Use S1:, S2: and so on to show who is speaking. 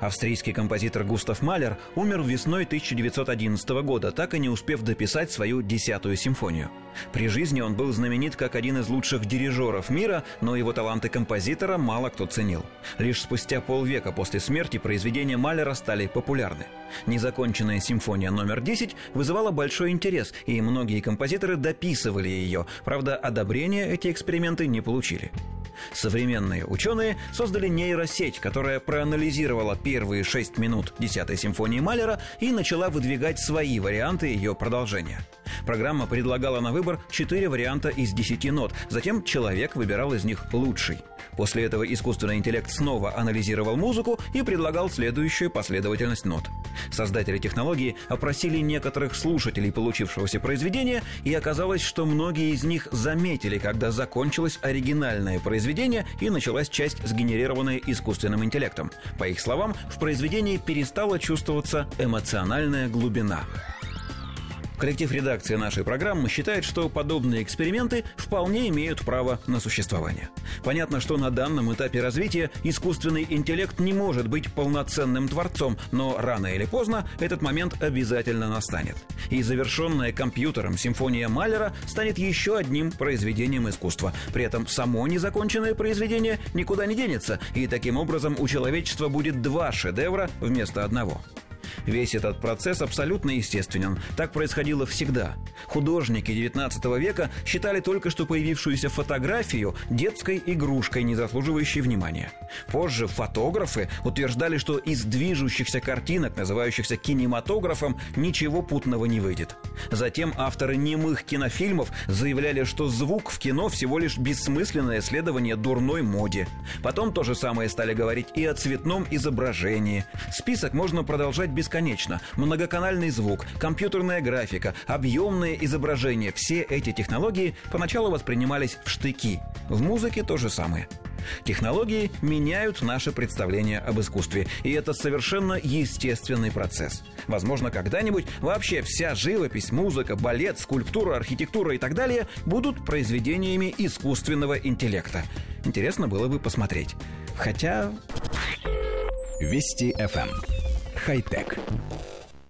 S1: Австрийский композитор Густав Малер умер весной 1911 года, так и не успев дописать свою десятую симфонию. При жизни он был знаменит как один из лучших дирижеров мира, но его таланты композитора мало кто ценил. Лишь спустя полвека после смерти произведения Малера стали популярны. Незаконченная симфония номер 10 вызывала большой интерес, и многие композиторы дописывали ее. Правда, одобрения эти эксперименты не получили. Современные ученые создали нейросеть, которая проанализировала первые шесть минут 10 симфонии Малера и начала выдвигать свои варианты ее продолжения. Программа предлагала на выбор четыре варианта из 10 нот, затем человек выбирал из них лучший – После этого искусственный интеллект снова анализировал музыку и предлагал следующую последовательность нот. Создатели технологии опросили некоторых слушателей получившегося произведения, и оказалось, что многие из них заметили, когда закончилось оригинальное произведение и началась часть, сгенерированная искусственным интеллектом. По их словам, в произведении перестала чувствоваться эмоциональная глубина. Коллектив редакции нашей программы считает, что подобные эксперименты вполне имеют право на существование. Понятно, что на данном этапе развития искусственный интеллект не может быть полноценным творцом, но рано или поздно этот момент обязательно настанет. И завершенная компьютером симфония Малера станет еще одним произведением искусства. При этом само незаконченное произведение никуда не денется, и таким образом у человечества будет два шедевра вместо одного. Весь этот процесс абсолютно естественен. Так происходило всегда. Художники XIX века считали только что появившуюся фотографию детской игрушкой, не заслуживающей внимания. Позже фотографы утверждали, что из движущихся картинок, называющихся кинематографом, ничего путного не выйдет. Затем авторы немых кинофильмов заявляли, что звук в кино всего лишь бессмысленное следование дурной моде. Потом то же самое стали говорить и о цветном изображении. Список можно продолжать бесконечно. Многоканальный звук, компьютерная графика, объемные изображения – все эти технологии поначалу воспринимались в штыки. В музыке то же самое. Технологии меняют наше представление об искусстве, и это совершенно естественный процесс. Возможно, когда-нибудь вообще вся живопись, музыка, балет, скульптура, архитектура и так далее будут произведениями искусственного интеллекта. Интересно было бы посмотреть. Хотя...
S2: Вести FM. Хай-тек.